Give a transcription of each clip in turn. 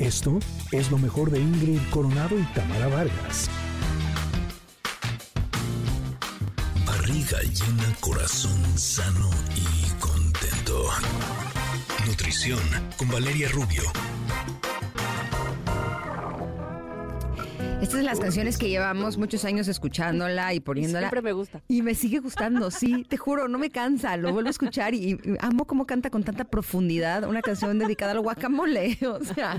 Esto es lo mejor de Ingrid Coronado y Tamara Vargas. Barriga llena, corazón sano y contento. Nutrición con Valeria Rubio. Estas son las canciones que llevamos muchos años escuchándola y poniéndola. Siempre me gusta. Y me sigue gustando, sí, te juro, no me cansa, lo vuelvo a escuchar y, y amo cómo canta con tanta profundidad una canción dedicada al guacamole. O sea,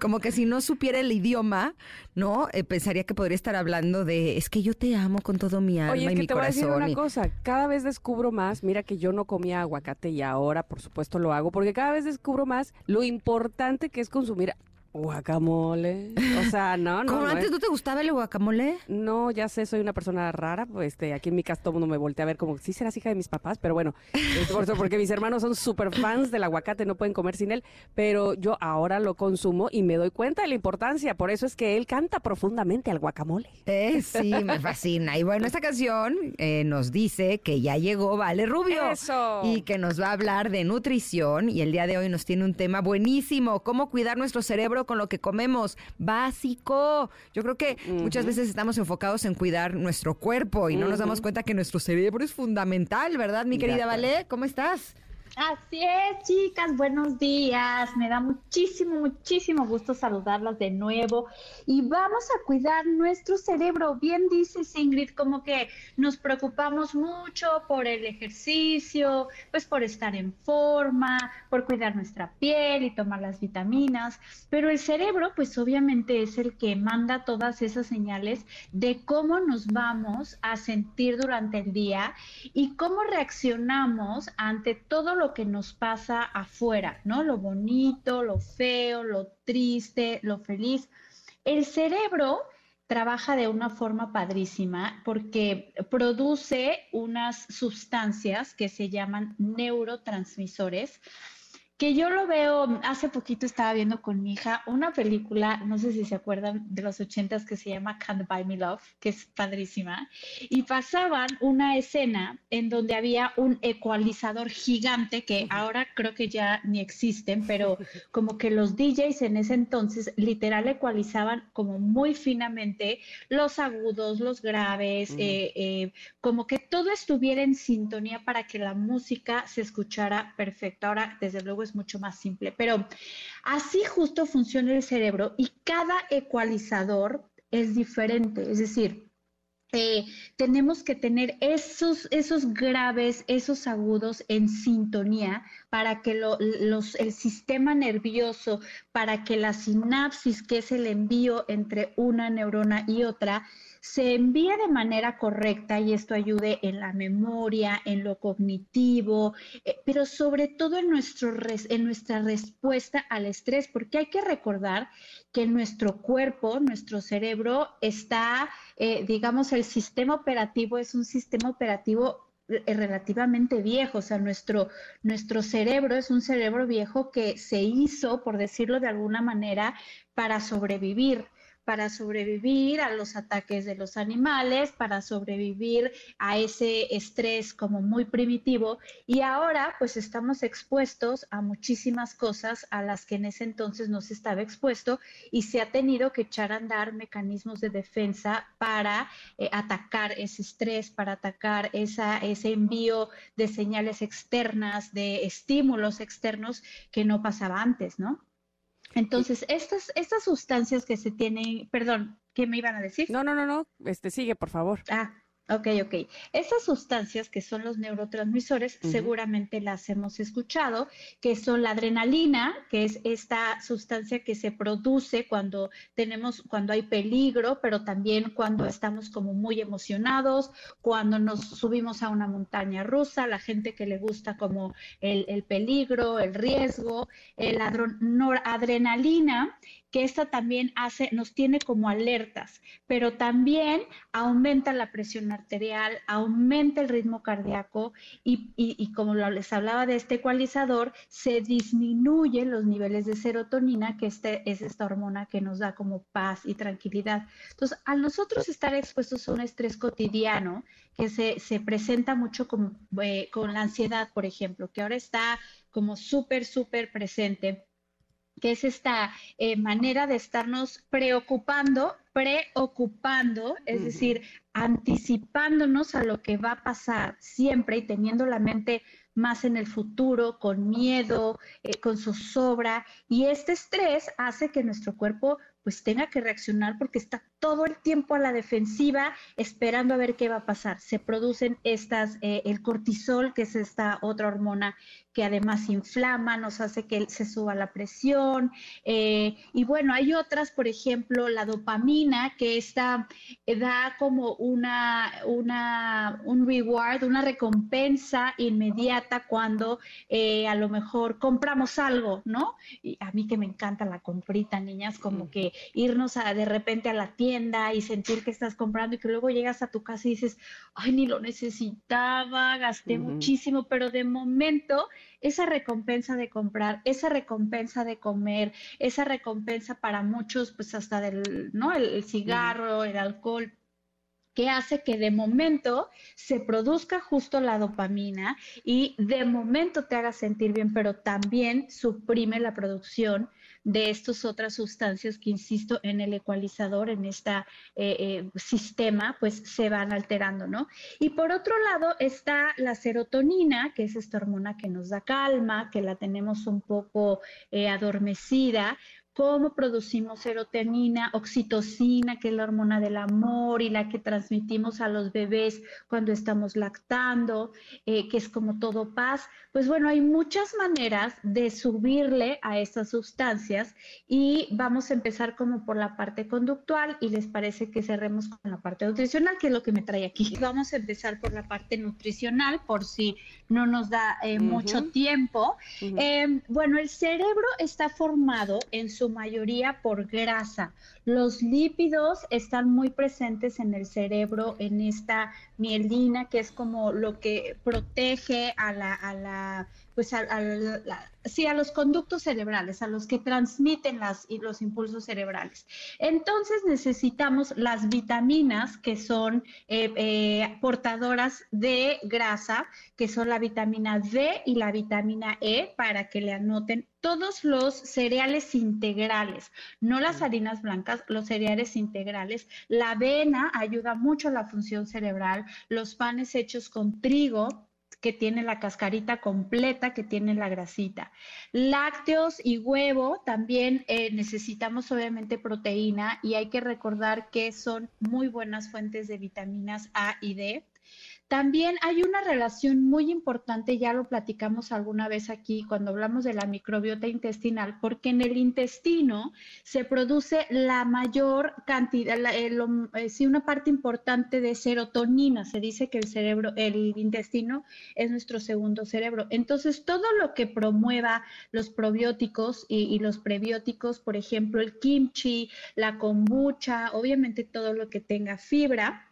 como que si no supiera el idioma, ¿no? Eh, pensaría que podría estar hablando de, es que yo te amo con todo mi alma Oye, es y que mi te voy a decir corazón. una y- cosa, cada vez descubro más, mira que yo no comía aguacate y ahora por supuesto lo hago, porque cada vez descubro más lo importante que es consumir guacamole. O sea, no, no. ¿Cómo no antes es- no te gustaba el guacamole? No, ya sé, soy una persona rara, pues este, aquí en mi casa todo el mundo me voltea a ver como, sí serás hija de mis papás, pero bueno, es por eso, porque mis hermanos son súper fans del aguacate, no pueden comer sin él, pero yo ahora lo consumo y me doy cuenta de la importancia, por eso es que él canta profundamente al guacamole. Eh, sí, me fascina. Y bueno, esta canción eh, nos dice que ya llegó Vale Rubio. ¡Eso! Y que nos va a hablar de nutrición. Y el día de hoy nos tiene un tema buenísimo. Cómo cuidar nuestro cerebro con lo que comemos. Básico. Yo creo que muchas veces estamos enfocados en cuidar nuestro cuerpo y no nos damos cuenta que nuestro cerebro es fundamental, ¿verdad, mi querida. Vale? ¿Cómo estás? Así es, chicas, buenos días. Me da muchísimo, muchísimo gusto saludarlas de nuevo. Y vamos a cuidar nuestro cerebro. Bien dices, Ingrid, como que nos preocupamos mucho por el ejercicio, pues por estar en forma, por cuidar nuestra piel y tomar las vitaminas. Pero el cerebro, pues obviamente es el que manda todas esas señales de cómo nos vamos a sentir durante el día y cómo reaccionamos ante todo lo que nos pasa afuera, ¿no? Lo bonito, lo feo, lo triste, lo feliz. El cerebro trabaja de una forma padrísima porque produce unas sustancias que se llaman neurotransmisores que yo lo veo, hace poquito estaba viendo con mi hija una película, no sé si se acuerdan de los ochentas que se llama Can't Buy Me Love, que es padrísima, y pasaban una escena en donde había un ecualizador gigante que ahora creo que ya ni existen, pero como que los DJs en ese entonces literal ecualizaban como muy finamente los agudos, los graves, Mm. eh, eh, como que todo estuviera en sintonía para que la música se escuchara perfecto. Ahora, desde luego, es mucho más simple, pero así justo funciona el cerebro y cada ecualizador es diferente, es decir, eh, tenemos que tener esos, esos graves, esos agudos en sintonía para que lo- los, el sistema nervioso, para que la sinapsis, que es el envío entre una neurona y otra, se envíe de manera correcta y esto ayude en la memoria, en lo cognitivo, eh, pero sobre todo en, nuestro res- en nuestra respuesta al estrés, porque hay que recordar que nuestro cuerpo, nuestro cerebro está, eh, digamos, el sistema operativo es un sistema operativo eh, relativamente viejo, o sea, nuestro, nuestro cerebro es un cerebro viejo que se hizo, por decirlo de alguna manera, para sobrevivir para sobrevivir a los ataques de los animales, para sobrevivir a ese estrés como muy primitivo. Y ahora pues estamos expuestos a muchísimas cosas a las que en ese entonces no se estaba expuesto y se ha tenido que echar a andar mecanismos de defensa para eh, atacar ese estrés, para atacar ese envío de señales externas, de estímulos externos que no pasaba antes, ¿no? Entonces, estas, estas sustancias que se tienen, perdón, ¿qué me iban a decir? No, no, no, no, este sigue, por favor. Ah, ok, ok. Estas sustancias que son los neurotransmisores, seguramente las hemos escuchado, que son la adrenalina, que es esta sustancia que se produce cuando tenemos, cuando hay peligro, pero también cuando estamos como muy emocionados, cuando nos subimos a una montaña rusa, la gente que le gusta como el, el peligro, el riesgo, el noradrenalina, que esta también hace, nos tiene como alertas, pero también aumenta la presión arterial, aumenta el ritmo cardíaco y, y- como les hablaba de este ecualizador, se disminuyen los niveles de serotonina, que este, es esta hormona que nos da como paz y tranquilidad. Entonces, al nosotros estar expuestos a un estrés cotidiano, que se, se presenta mucho como, eh, con la ansiedad, por ejemplo, que ahora está como súper, súper presente que es esta eh, manera de estarnos preocupando, preocupando, es decir, anticipándonos a lo que va a pasar siempre y teniendo la mente más en el futuro, con miedo, eh, con zozobra. Y este estrés hace que nuestro cuerpo pues tenga que reaccionar porque está todo el tiempo a la defensiva esperando a ver qué va a pasar. Se producen estas, eh, el cortisol, que es esta otra hormona que además inflama, nos hace que se suba la presión. Eh, y bueno, hay otras, por ejemplo, la dopamina, que esta eh, da como una, una, un reward, una recompensa inmediata cuando a lo mejor compramos algo, ¿no? Y a mí que me encanta la comprita, niñas, como que irnos a, de repente a la tienda y sentir que estás comprando y que luego llegas a tu casa y dices, ay, ni lo necesitaba, gasté muchísimo, pero de momento esa recompensa de comprar, esa recompensa de comer, esa recompensa para muchos, pues hasta del, ¿no? El, cigarro, el alcohol, que hace que de momento se produzca justo la dopamina y de momento te haga sentir bien, pero también suprime la producción de estas otras sustancias que, insisto, en el ecualizador, en este sistema, pues se van alterando, ¿no? Y por otro lado está la serotonina, que es esta hormona que nos da calma, que la tenemos un poco eh, adormecida, cómo producimos serotonina, oxitocina, que es la hormona del amor y la que transmitimos a los bebés cuando estamos lactando, eh, que es como todo paz. Pues bueno, hay muchas maneras de subirle a estas sustancias y vamos a empezar como por la parte conductual y les parece que cerremos con la parte nutricional, que es lo que me trae aquí. Vamos a empezar por la parte nutricional, por si no nos da eh, mucho tiempo. Eh, bueno, el cerebro está formado en su mayoría por grasa. Los lípidos están muy presentes en el cerebro, en esta mielina, que es como lo que protege a la, a la pues a, sí, a los conductos cerebrales, a los que transmiten las, los impulsos cerebrales. Entonces necesitamos las vitaminas que son eh, eh, portadoras de grasa, que son la vitamina D y la vitamina E, para que le anoten todos los cereales integrales, no las harinas blancas, los cereales integrales. La avena ayuda mucho a la función cerebral, los panes hechos con trigo que tiene la cascarita completa, que tiene la grasita. Lácteos y huevo, también eh, necesitamos obviamente proteína y hay que recordar que son muy buenas fuentes de vitaminas A y D. También hay una relación muy importante, ya lo platicamos alguna vez aquí cuando hablamos de la microbiota intestinal, porque en el intestino se produce la mayor cantidad, eh, sí, una parte importante de serotonina. Se dice que el cerebro, el intestino es nuestro segundo cerebro. Entonces, todo lo que promueva los probióticos y, y los prebióticos, por ejemplo, el kimchi, la kombucha, obviamente todo lo que tenga fibra,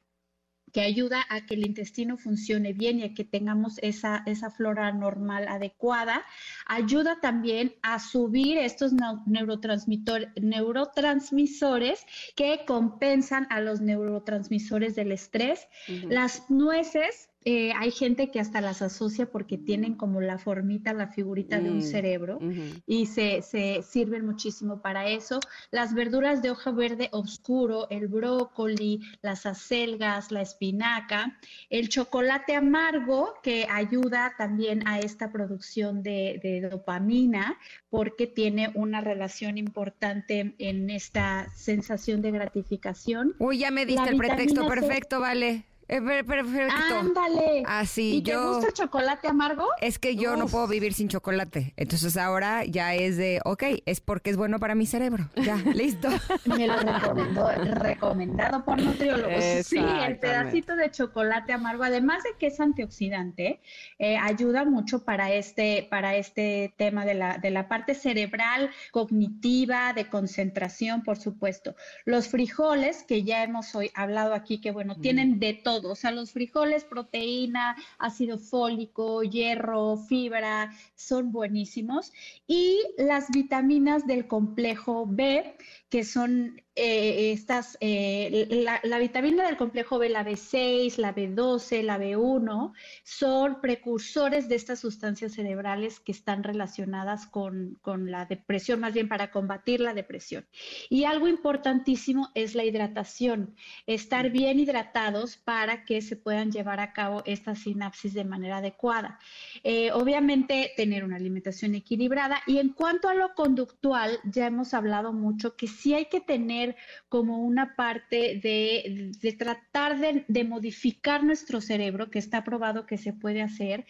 que ayuda a que el intestino funcione bien y a que tengamos esa, esa flora normal adecuada. Ayuda también a subir estos neurotransmisores que compensan a los neurotransmisores del estrés. Las nueces eh, hay gente que hasta las asocia porque tienen como la formita, la figurita de un mm, cerebro y se, se, sirven muchísimo para eso. Las verduras de hoja verde oscuro, el brócoli, las acelgas, la espinaca, el chocolate amargo que ayuda también a esta producción de, de dopamina porque tiene una relación importante en esta sensación de gratificación. Uy, ya me diste el pretexto perfecto, vale. Eh, perfecto. Ándale. Así ¿Y te gusta el chocolate amargo? Es que yo no puedo vivir sin chocolate. Entonces ahora ya es de, ok, es porque es bueno para mi cerebro. Ya, listo. Me lo recomendó, recomendado por nutriólogos. Sí, el pedacito de chocolate amargo, además de que es antioxidante, eh, ayuda mucho para este, para este tema de la, de la parte cerebral, cognitiva, de concentración, por supuesto. Los frijoles, que ya hemos hoy hablado aquí, que bueno, tienen de todo o sea, los frijoles, proteína, ácido fólico, hierro, fibra, son buenísimos. Y las vitaminas del complejo B, que son eh, estas, eh, la, vitamina del complejo B, la B6, la B12, la B1, son precursores de estas sustancias cerebrales que están relacionadas con, con la depresión, más bien para combatir la depresión. Y algo importantísimo es la hidratación, estar bien hidratados para que se puedan llevar a cabo estas sinapsis de manera adecuada. Eh, obviamente, tener una alimentación equilibrada. Y en cuanto a lo conductual, ya hemos hablado mucho que sí hay que tener como una parte de, tratar de, modificar nuestro cerebro, que está probado que se puede hacer,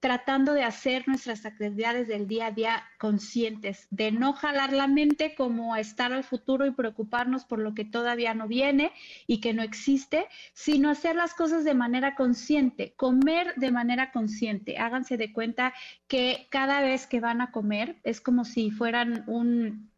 tratando de hacer nuestras actividades del día a día conscientes, de no jalar la mente como a estar al futuro y preocuparnos por lo que todavía no viene y que no existe, sino hacer las cosas de manera consciente, comer de manera consciente. Háganse de cuenta que cada vez que van a comer es como si fueran un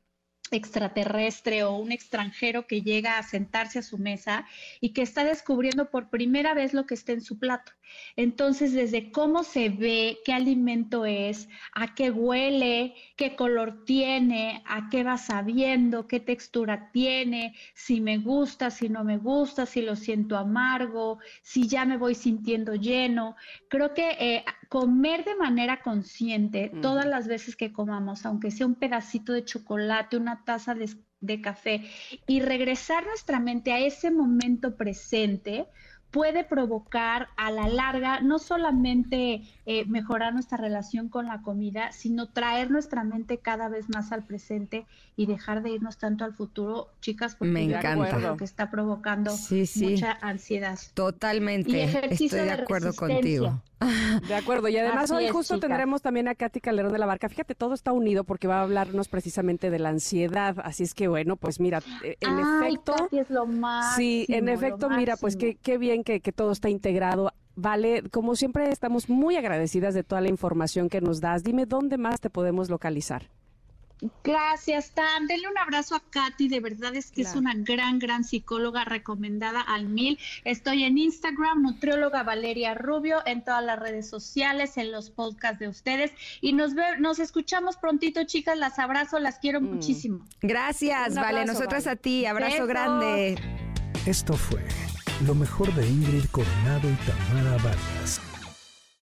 extraterrestre o un extranjero que llega a sentarse a su mesa y que está descubriendo por primera vez lo que está en su plato. Entonces, desde cómo se ve, qué alimento es, a qué huele, qué color tiene, a qué va sabiendo, qué textura tiene, si me gusta, si no me gusta, si lo siento amargo, si ya me voy sintiendo lleno. Creo que eh, comer de manera consciente todas las veces que comamos, aunque sea un pedacito de chocolate, una taza de, de café, y regresar nuestra mente a ese momento presente, puede provocar a la larga no solamente eh, mejorar nuestra relación con la comida, sino traer nuestra mente cada vez más al presente y dejar de irnos tanto al futuro, chicas, porque me encanta. lo que está provocando mucha ansiedad. Totalmente, estoy de acuerdo contigo. De acuerdo, y además hoy justo tendremos también a Katy Calderón de la Barca. Fíjate, todo está unido porque va a hablarnos precisamente de la ansiedad. Así es que bueno, pues mira, eh, en efecto. es lo máximo, sí, en efecto, mira, pues qué, qué bien que, que todo está integrado. Vale, como siempre estamos muy agradecidas de toda la información que nos das. Dime dónde más te podemos localizar. Gracias, Tan. Denle un abrazo a Katy. De verdad es que es una gran, gran psicóloga recomendada al mil. Estoy en Instagram, nutrióloga Valeria Rubio, en todas las redes sociales, en los podcasts de ustedes. Y nos, ve, nos escuchamos prontito, chicas. Las abrazo, las quiero mm. muchísimo. Gracias, Vale. Nosotras a ti. Abrazo grande. Esto fue lo mejor de Ingrid Coronado y Tamara Vargas.